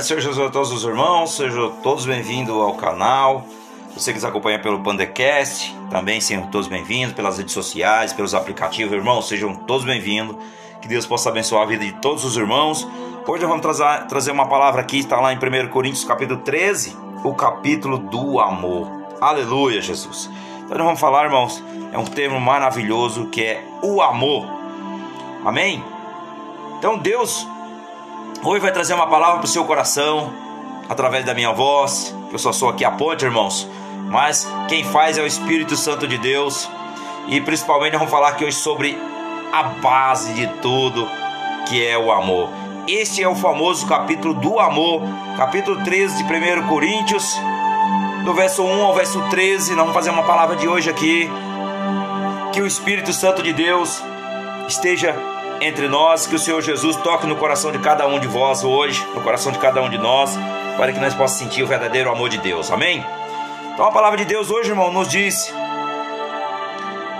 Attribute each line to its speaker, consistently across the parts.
Speaker 1: Senhor Jesus a todos os irmãos, sejam todos bem-vindos ao canal. Você que nos acompanha pelo Pandecast, também sejam todos bem-vindos pelas redes sociais, pelos aplicativos, irmãos, sejam todos bem-vindos. Que Deus possa abençoar a vida de todos os irmãos. Hoje nós vamos trazer, trazer uma palavra aqui, está lá em 1 Coríntios capítulo 13, o capítulo do amor. Aleluia, Jesus. Então nós vamos falar, irmãos, é um termo maravilhoso que é o amor. Amém? Então Deus Hoje vai trazer uma palavra para o seu coração, através da minha voz, eu só sou aqui a ponte, irmãos. Mas quem faz é o Espírito Santo de Deus. E principalmente vamos falar aqui hoje sobre a base de tudo, que é o amor. Este é o famoso capítulo do amor, capítulo 13 de 1 Coríntios, do verso 1 ao verso 13. Nós vamos fazer uma palavra de hoje aqui. Que o Espírito Santo de Deus esteja entre nós, que o Senhor Jesus toque no coração de cada um de vós hoje, no coração de cada um de nós, para que nós possamos sentir o verdadeiro amor de Deus. Amém? Então a palavra de Deus hoje, irmão, nos diz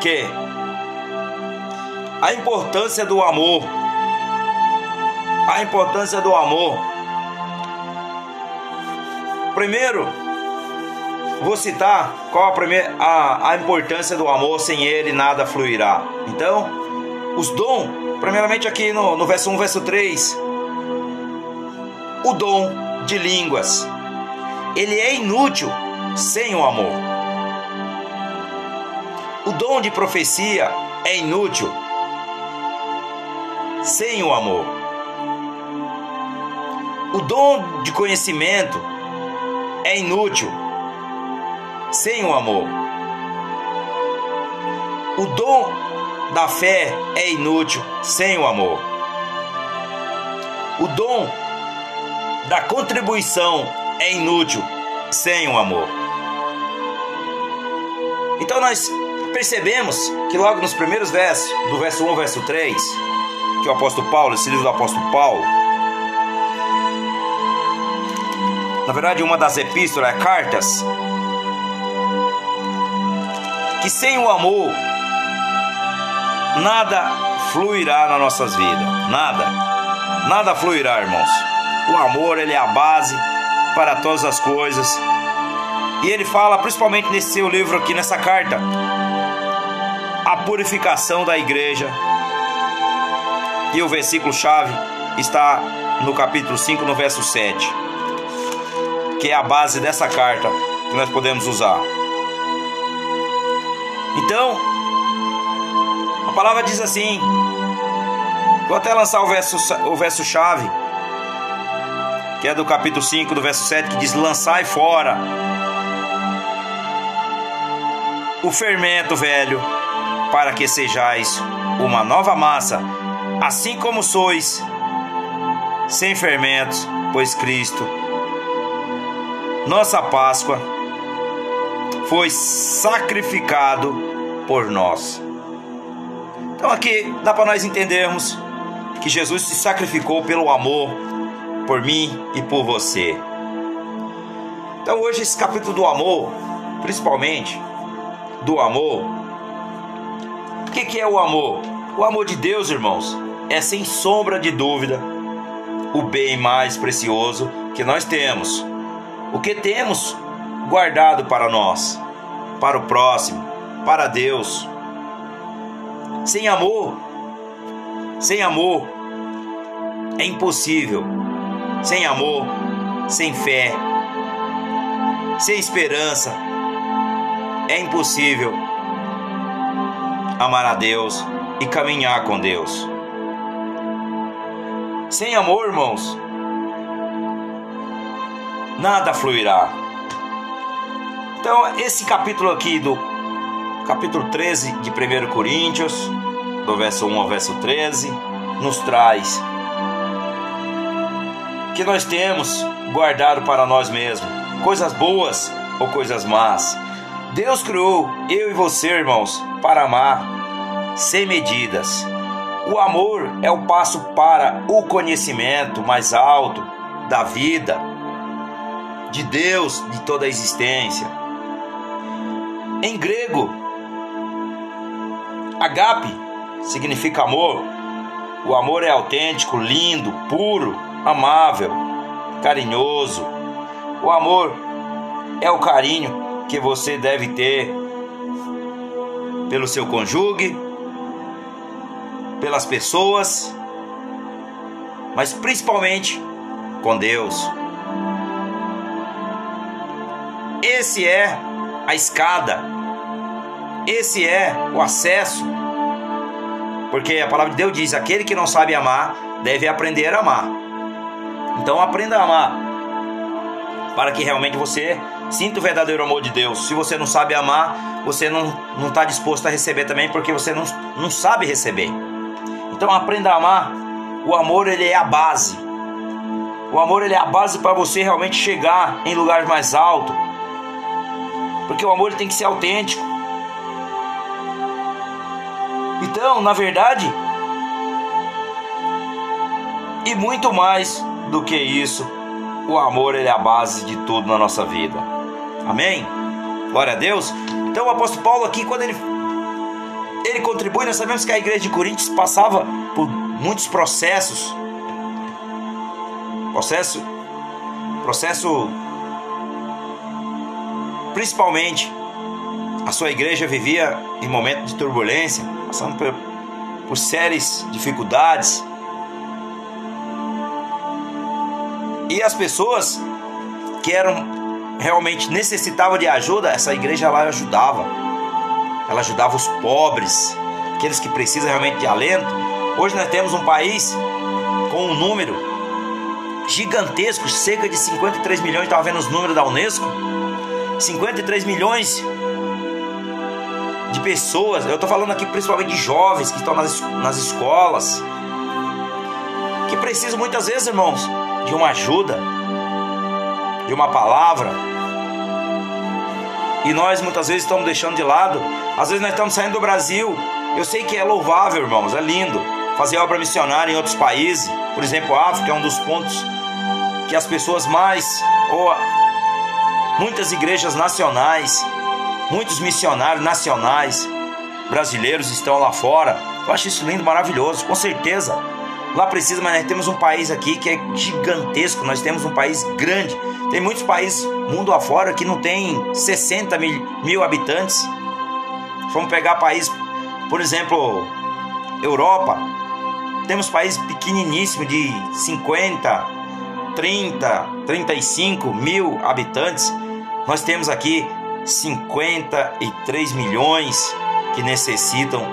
Speaker 1: que a importância do amor, a importância do amor. Primeiro, vou citar qual a, primeira, a, a importância do amor, sem ele nada fluirá. Então, os dons, primeiramente aqui no, no verso 1, verso 3, o dom de línguas, ele é inútil sem o amor. O dom de profecia é inútil sem o amor. O dom de conhecimento é inútil sem o amor. O dom da fé é inútil sem o amor. O dom da contribuição é inútil sem o amor. Então nós percebemos que logo nos primeiros versos, do verso 1 ao verso 3, que o apóstolo Paulo, esse livro do apóstolo Paulo, na verdade uma das epístolas, é cartas, que sem o amor nada fluirá nas nossas vidas, nada, nada fluirá, irmãos. O amor ele é a base para todas as coisas. E ele fala, principalmente nesse seu livro aqui, nessa carta, a purificação da igreja. E o versículo chave está no capítulo 5, no verso 7, que é a base dessa carta que nós podemos usar. Então, a palavra diz assim: vou até lançar o verso, o verso chave, que é do capítulo 5, do verso 7, que diz: Lançai fora o fermento velho, para que sejais uma nova massa, assim como sois, sem fermentos, pois Cristo, nossa Páscoa, foi sacrificado por nós. Então aqui dá para nós entendermos que Jesus se sacrificou pelo amor por mim e por você. Então hoje esse capítulo do amor, principalmente do amor, o que, que é o amor? O amor de Deus, irmãos, é sem sombra de dúvida o bem mais precioso que nós temos. O que temos guardado para nós, para o próximo, para Deus. Sem amor, sem amor, é impossível. Sem amor, sem fé, sem esperança, é impossível amar a Deus e caminhar com Deus. Sem amor, irmãos, nada fluirá. Então, esse capítulo aqui do capítulo 13 de 1 Coríntios, do verso 1 ao verso 13, nos traz que nós temos guardado para nós mesmos, coisas boas ou coisas más. Deus criou eu e você, irmãos, para amar sem medidas. O amor é o passo para o conhecimento mais alto da vida, de Deus, de toda a existência. Em grego, agape significa amor. O amor é autêntico, lindo, puro, amável. carinhoso. O amor é o carinho que você deve ter pelo seu cônjuge, pelas pessoas, mas principalmente com Deus. Esse é a escada, esse é o acesso, porque a palavra de Deus diz: aquele que não sabe amar deve aprender a amar. Então aprenda a amar, para que realmente você sinta o verdadeiro amor de Deus. Se você não sabe amar, você não está disposto a receber também, porque você não, não sabe receber. Então aprenda a amar. O amor ele é a base. O amor ele é a base para você realmente chegar em lugares mais altos. Porque o amor tem que ser autêntico. Então, na verdade, e muito mais do que isso, o amor ele é a base de tudo na nossa vida. Amém? Glória a Deus. Então o apóstolo Paulo aqui, quando ele, ele contribui, nós sabemos que a igreja de Coríntios passava por muitos processos. Processo, processo, principalmente, a sua igreja vivia em momentos de turbulência, passando por, por sérias dificuldades. E as pessoas que eram realmente necessitava de ajuda, essa igreja lá ajudava. Ela ajudava os pobres, aqueles que precisam realmente de alento. Hoje nós temos um país com um número gigantesco, cerca de 53 milhões, estava vendo os números da Unesco. 53 milhões de pessoas, eu estou falando aqui principalmente de jovens que estão nas, nas escolas, que precisam muitas vezes, irmãos, de uma ajuda, de uma palavra, e nós muitas vezes estamos deixando de lado. Às vezes nós estamos saindo do Brasil. Eu sei que é louvável, irmãos, é lindo fazer obra missionária em outros países. Por exemplo, a África é um dos pontos que as pessoas mais ou muitas igrejas nacionais, muitos missionários nacionais brasileiros estão lá fora. Eu acho isso lindo, maravilhoso, com certeza. Lá precisa, mas nós temos um país aqui que é gigantesco, nós temos um país grande. Tem muitos países mundo afora que não tem 60 mil, mil habitantes. Vamos pegar países, por exemplo, Europa. Temos países pequeniníssimos de 50, 30, 35 mil habitantes. Nós temos aqui 53 milhões que necessitam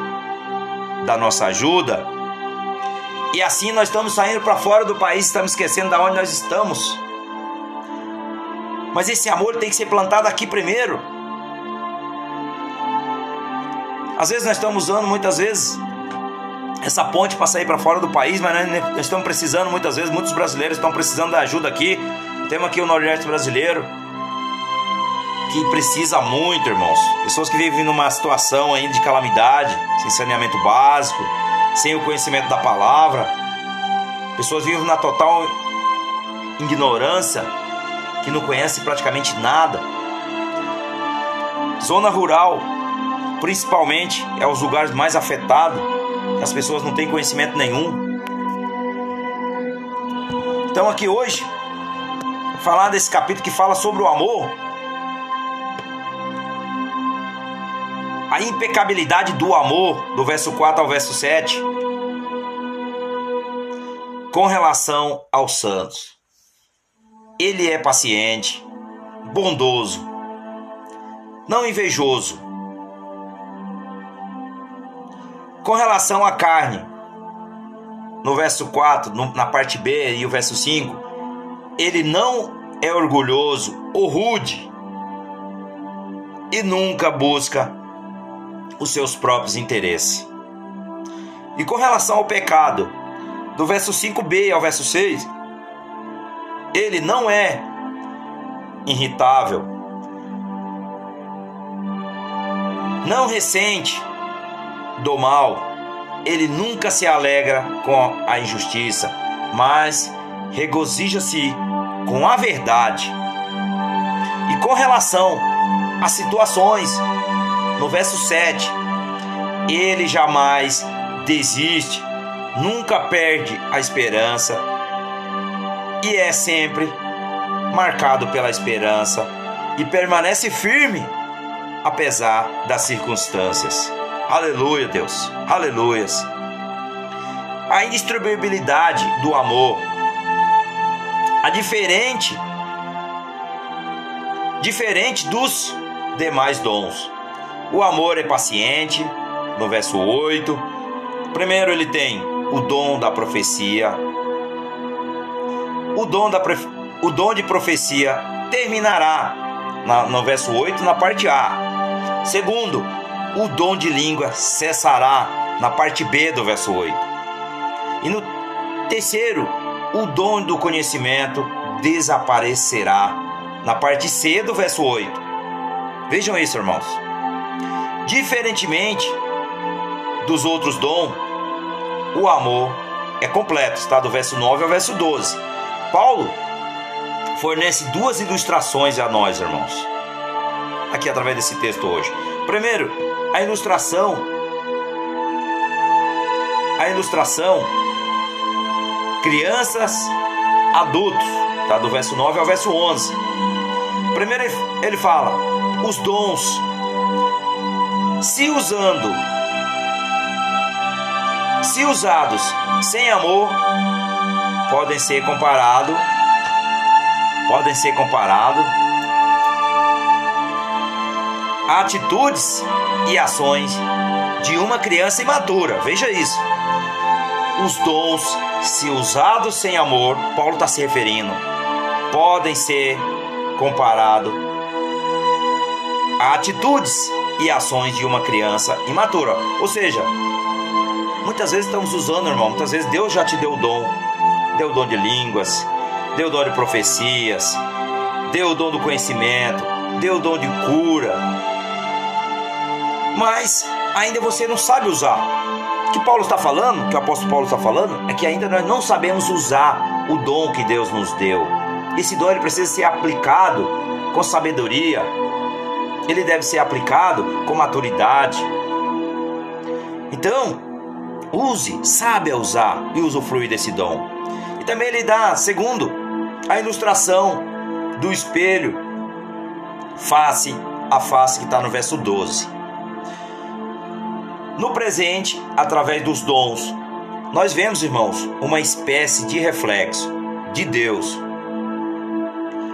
Speaker 1: da nossa ajuda. E assim nós estamos saindo para fora do país, estamos esquecendo de onde nós estamos. Mas esse amor tem que ser plantado aqui primeiro. Às vezes nós estamos usando muitas vezes essa ponte para sair para fora do país, mas nós estamos precisando muitas vezes, muitos brasileiros estão precisando da ajuda aqui. Temos aqui o Nordeste brasileiro que precisa muito, irmãos. Pessoas que vivem numa situação ainda de calamidade, sem saneamento básico, sem o conhecimento da palavra. Pessoas vivem na total ignorância, que não conhecem praticamente nada. Zona rural, principalmente, é os lugares mais afetados. As pessoas não têm conhecimento nenhum. Então aqui hoje, falar desse capítulo que fala sobre o amor, a impecabilidade do amor, do verso 4 ao verso 7, com relação aos santos. Ele é paciente, bondoso, não invejoso. Com relação à carne, no verso 4, na parte B e o verso 5, ele não é orgulhoso ou rude e nunca busca os seus próprios interesses. E com relação ao pecado, do verso 5b ao verso 6, ele não é irritável, não ressente do mal, ele nunca se alegra com a injustiça, mas regozija-se com a verdade. E com relação às situações no verso 7, ele jamais desiste, nunca perde a esperança e é sempre marcado pela esperança e permanece firme apesar das circunstâncias. Aleluia, Deus. Aleluias. A indistribuibilidade do amor. A diferente diferente dos demais dons. O amor é paciente, no verso 8. Primeiro ele tem o dom da profecia. O dom, da, o dom de profecia terminará na, no verso 8, na parte A. Segundo, o dom de língua cessará na parte B do verso 8. E no terceiro, o dom do conhecimento desaparecerá na parte C do verso 8. Vejam isso, irmãos. Diferentemente dos outros dons, o amor é completo, está do verso 9 ao verso 12. Paulo fornece duas ilustrações a nós, irmãos, aqui através desse texto hoje. Primeiro, a ilustração, a ilustração, crianças, adultos, tá? Do verso 9 ao verso 11. Primeiro ele fala, os dons, se usando, se usados sem amor, podem ser comparados podem ser comparados atitudes e ações de uma criança imatura. Veja isso. Os dons, se usados sem amor, Paulo está se referindo, podem ser comparados a atitudes e ações de uma criança imatura. Ou seja, muitas vezes estamos usando, irmão, muitas vezes Deus já te deu o dom, deu o dom de línguas, deu o dom de profecias, deu o dom do conhecimento, deu o dom de cura. Mas ainda você não sabe usar. O que Paulo está falando, que o apóstolo Paulo está falando, é que ainda nós não sabemos usar o dom que Deus nos deu. Esse dom ele precisa ser aplicado com sabedoria. Ele deve ser aplicado com maturidade. Então, use, sabe usar e usufruir desse dom. E também ele dá, segundo, a ilustração do espelho face a face que está no verso 12. No presente, através dos dons, nós vemos, irmãos, uma espécie de reflexo de Deus.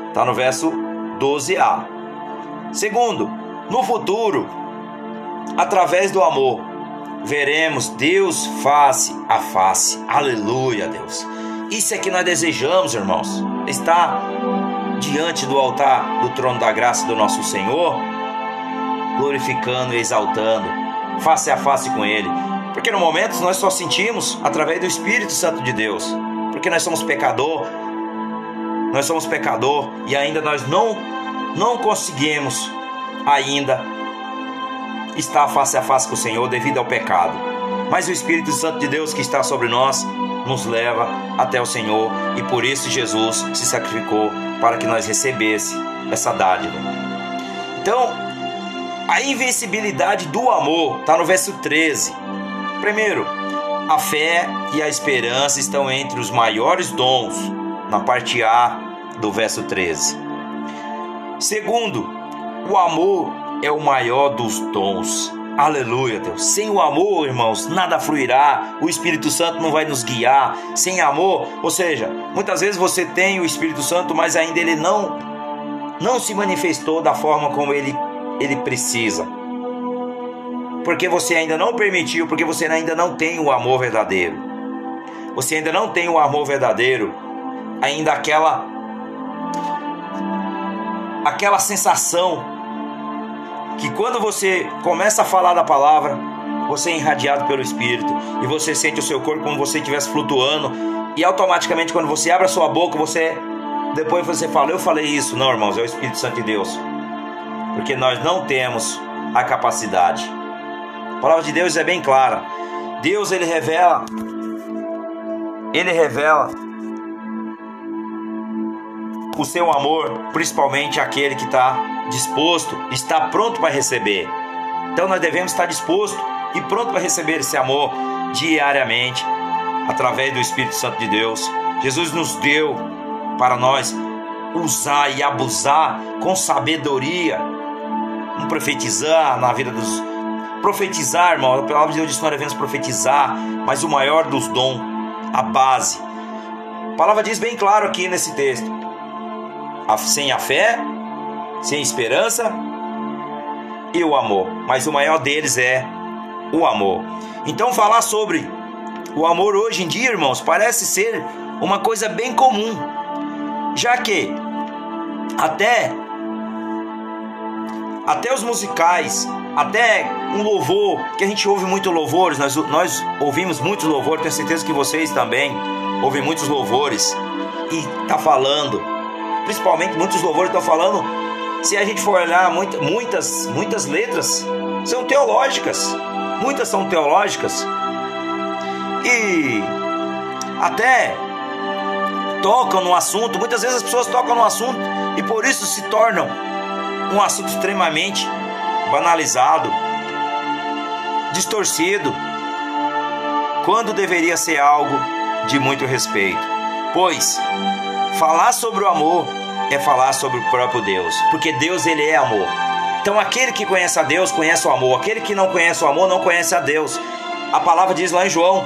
Speaker 1: Está no verso 12a. Segundo, no futuro, através do amor, veremos Deus face a face. Aleluia, Deus. Isso é que nós desejamos, irmãos. Estar diante do altar do trono da graça do nosso Senhor, glorificando e exaltando, face a face com Ele. Porque no momento nós só sentimos através do Espírito Santo de Deus. Porque nós somos pecador, nós somos pecador e ainda nós não não conseguimos ainda estar face a face com o Senhor devido ao pecado. Mas o Espírito Santo de Deus que está sobre nós nos leva até o Senhor e por isso Jesus se sacrificou para que nós recebesse essa dádiva. Então, a invencibilidade do amor está no verso 13. Primeiro, a fé e a esperança estão entre os maiores dons, na parte A do verso 13. Segundo, o amor é o maior dos dons. Aleluia, Deus. Sem o amor, irmãos, nada fluirá. O Espírito Santo não vai nos guiar. Sem amor, ou seja, muitas vezes você tem o Espírito Santo, mas ainda ele não não se manifestou da forma como ele ele precisa. Porque você ainda não permitiu, porque você ainda não tem o amor verdadeiro. Você ainda não tem o amor verdadeiro. Ainda aquela aquela sensação que quando você começa a falar da palavra, você é irradiado pelo Espírito e você sente o seu corpo como você estivesse flutuando e automaticamente quando você abre a sua boca, você depois você fala, eu falei isso. Não, irmãos, é o Espírito Santo de Deus. Porque nós não temos a capacidade. A palavra de Deus é bem clara. Deus ele revela ele revela o seu amor, principalmente aquele que está disposto, está pronto para receber. Então nós devemos estar disposto e pronto para receber esse amor diariamente através do Espírito Santo de Deus. Jesus nos deu para nós usar e abusar com sabedoria. Não profetizar na vida dos. Profetizar, irmão, a palavra de Deus diz que nós devemos profetizar, mas o maior dos dons, a base. A palavra diz bem claro aqui nesse texto: sem a fé, sem esperança e o amor, mas o maior deles é o amor. Então, falar sobre o amor hoje em dia, irmãos, parece ser uma coisa bem comum, já que até até os musicais, até um louvor, que a gente ouve muito louvores, nós, nós ouvimos muitos louvores, tenho certeza que vocês também ouvem muitos louvores e tá falando, principalmente muitos louvores estão falando, se a gente for olhar muitas muitas letras são teológicas, muitas são teológicas e até tocam no assunto, muitas vezes as pessoas tocam no assunto e por isso se tornam um assunto extremamente banalizado, distorcido, quando deveria ser algo de muito respeito. Pois falar sobre o amor é falar sobre o próprio Deus, porque Deus ele é amor. Então aquele que conhece a Deus conhece o amor, aquele que não conhece o amor não conhece a Deus. A palavra diz lá em João: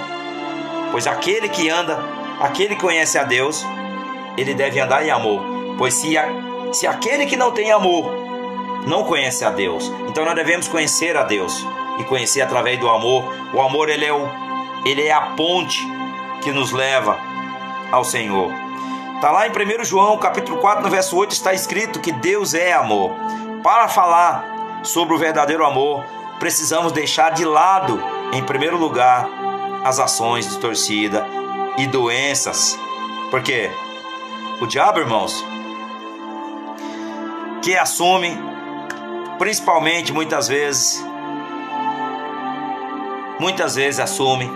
Speaker 1: Pois aquele que anda, aquele que conhece a Deus, ele deve andar em amor. Pois se, a, se aquele que não tem amor não conhece a Deus, então nós devemos conhecer a Deus e conhecer através do amor. O amor ele é, o, ele é a ponte que nos leva ao Senhor. Está lá em 1 João, capítulo 4, no verso 8, está escrito que Deus é amor. Para falar sobre o verdadeiro amor, precisamos deixar de lado, em primeiro lugar, as ações distorcidas e doenças. Porque o diabo, irmãos, que assume, principalmente muitas vezes, muitas vezes assume,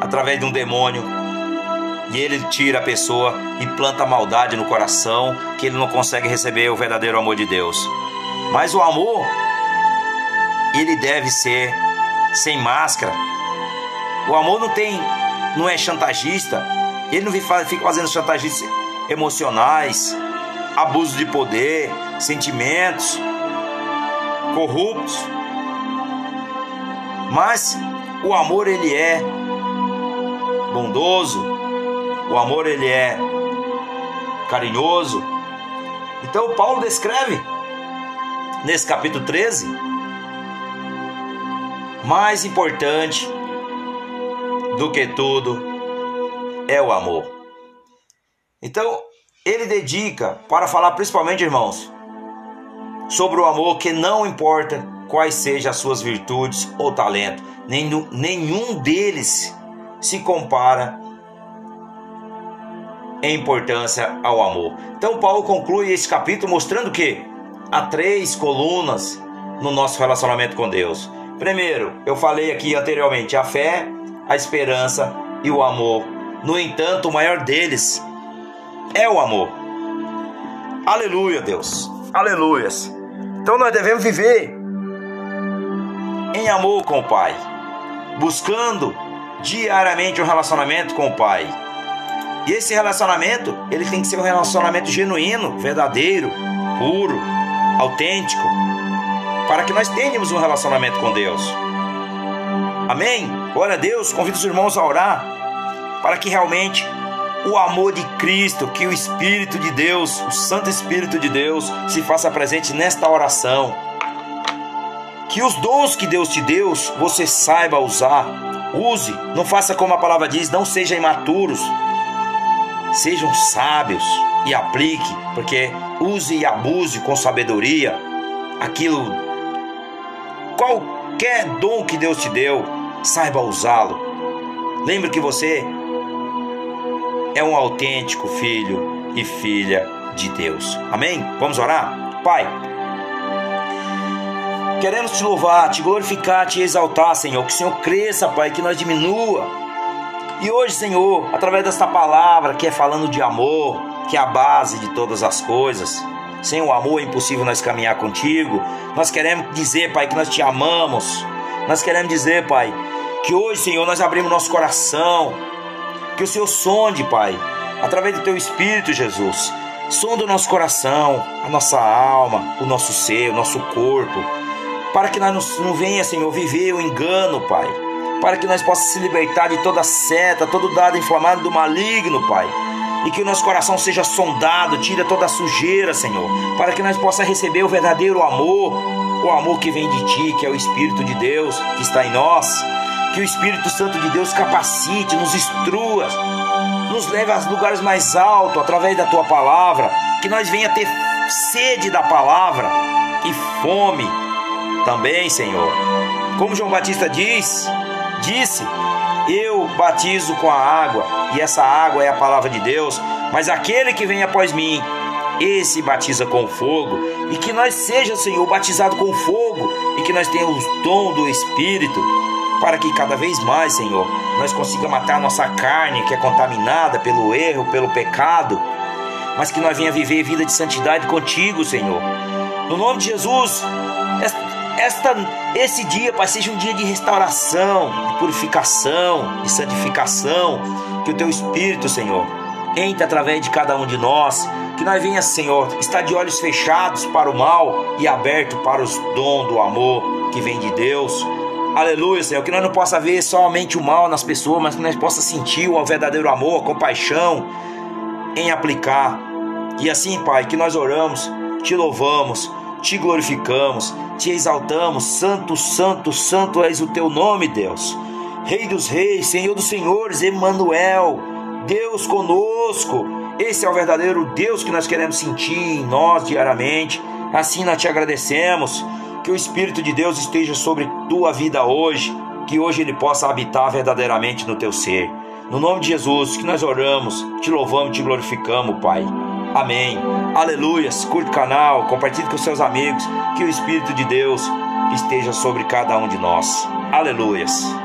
Speaker 1: através de um demônio, e ele tira a pessoa e planta maldade no coração, que ele não consegue receber o verdadeiro amor de Deus. Mas o amor, ele deve ser sem máscara. O amor não tem, não é chantagista. Ele não fica fazendo chantagens emocionais, abuso de poder, sentimentos corruptos. Mas o amor ele é bondoso, o amor ele é carinhoso. Então Paulo descreve nesse capítulo 13 mais importante do que tudo é o amor. Então, ele dedica para falar principalmente, irmãos, sobre o amor que não importa quais sejam as suas virtudes ou talento, nenhum, nenhum deles se compara importância ao amor. Então Paulo conclui esse capítulo mostrando que há três colunas no nosso relacionamento com Deus. Primeiro, eu falei aqui anteriormente, a fé, a esperança e o amor. No entanto, o maior deles é o amor. Aleluia, Deus. Aleluias. Então nós devemos viver em amor com o Pai, buscando diariamente um relacionamento com o Pai e esse relacionamento, ele tem que ser um relacionamento genuíno, verdadeiro, puro, autêntico, para que nós tenhamos um relacionamento com Deus. Amém? Glória a Deus, convido os irmãos a orar para que realmente o amor de Cristo, que o Espírito de Deus, o Santo Espírito de Deus, se faça presente nesta oração. Que os dons que Deus te deu, você saiba usar. Use, não faça como a palavra diz, não seja imaturos, Sejam sábios e aplique, porque use e abuse com sabedoria aquilo. Qualquer dom que Deus te deu, saiba usá-lo. Lembre que você é um autêntico filho e filha de Deus. Amém? Vamos orar? Pai, queremos te louvar, te glorificar, te exaltar, Senhor. Que o Senhor cresça, Pai, que nós diminua e hoje, Senhor, através desta palavra que é falando de amor, que é a base de todas as coisas, sem o amor é impossível nós caminhar contigo. Nós queremos dizer, Pai, que nós te amamos. Nós queremos dizer, Pai, que hoje, Senhor, nós abrimos nosso coração. Que o Senhor sonde, Pai, através do teu Espírito, Jesus. Sonda o nosso coração, a nossa alma, o nosso ser, o nosso corpo, para que nós não venha, Senhor, viver o engano, Pai. Para que nós possamos se libertar de toda seta, todo dado inflamado do maligno, Pai. E que o nosso coração seja sondado, tira toda sujeira, Senhor. Para que nós possamos receber o verdadeiro amor, o amor que vem de Ti, que é o Espírito de Deus que está em nós. Que o Espírito Santo de Deus capacite, nos instrua, nos leve aos lugares mais altos através da tua palavra, que nós venha ter sede da palavra e fome também, Senhor. Como João Batista diz, disse: Eu batizo com a água, e essa água é a palavra de Deus, mas aquele que vem após mim, esse batiza com fogo, e que nós seja, Senhor, batizado com fogo, e que nós tenhamos o dom do Espírito para que cada vez mais, Senhor, nós consigamos matar a nossa carne que é contaminada pelo erro, pelo pecado, mas que nós venha viver vida de santidade contigo, Senhor. No nome de Jesus, esta, esse dia, Pai, seja um dia de restauração, de purificação, de santificação, que o Teu Espírito, Senhor, entre através de cada um de nós, que nós venha, Senhor, estar de olhos fechados para o mal e aberto para os dons do amor que vem de Deus. Aleluia, Senhor. Que nós não possa ver somente o mal nas pessoas, mas que nós possa sentir o verdadeiro amor, a compaixão em aplicar. E assim, Pai, que nós oramos, te louvamos, te glorificamos, te exaltamos. Santo, santo, santo és o teu nome, Deus. Rei dos reis, Senhor dos senhores, Emmanuel, Deus conosco. Esse é o verdadeiro Deus que nós queremos sentir em nós diariamente. Assim nós te agradecemos. Que o Espírito de Deus esteja sobre tua vida hoje, que hoje ele possa habitar verdadeiramente no teu ser. No nome de Jesus, que nós oramos, te louvamos, te glorificamos, Pai. Amém. Aleluias. Curte o canal, compartilhe com seus amigos. Que o Espírito de Deus esteja sobre cada um de nós. Aleluias.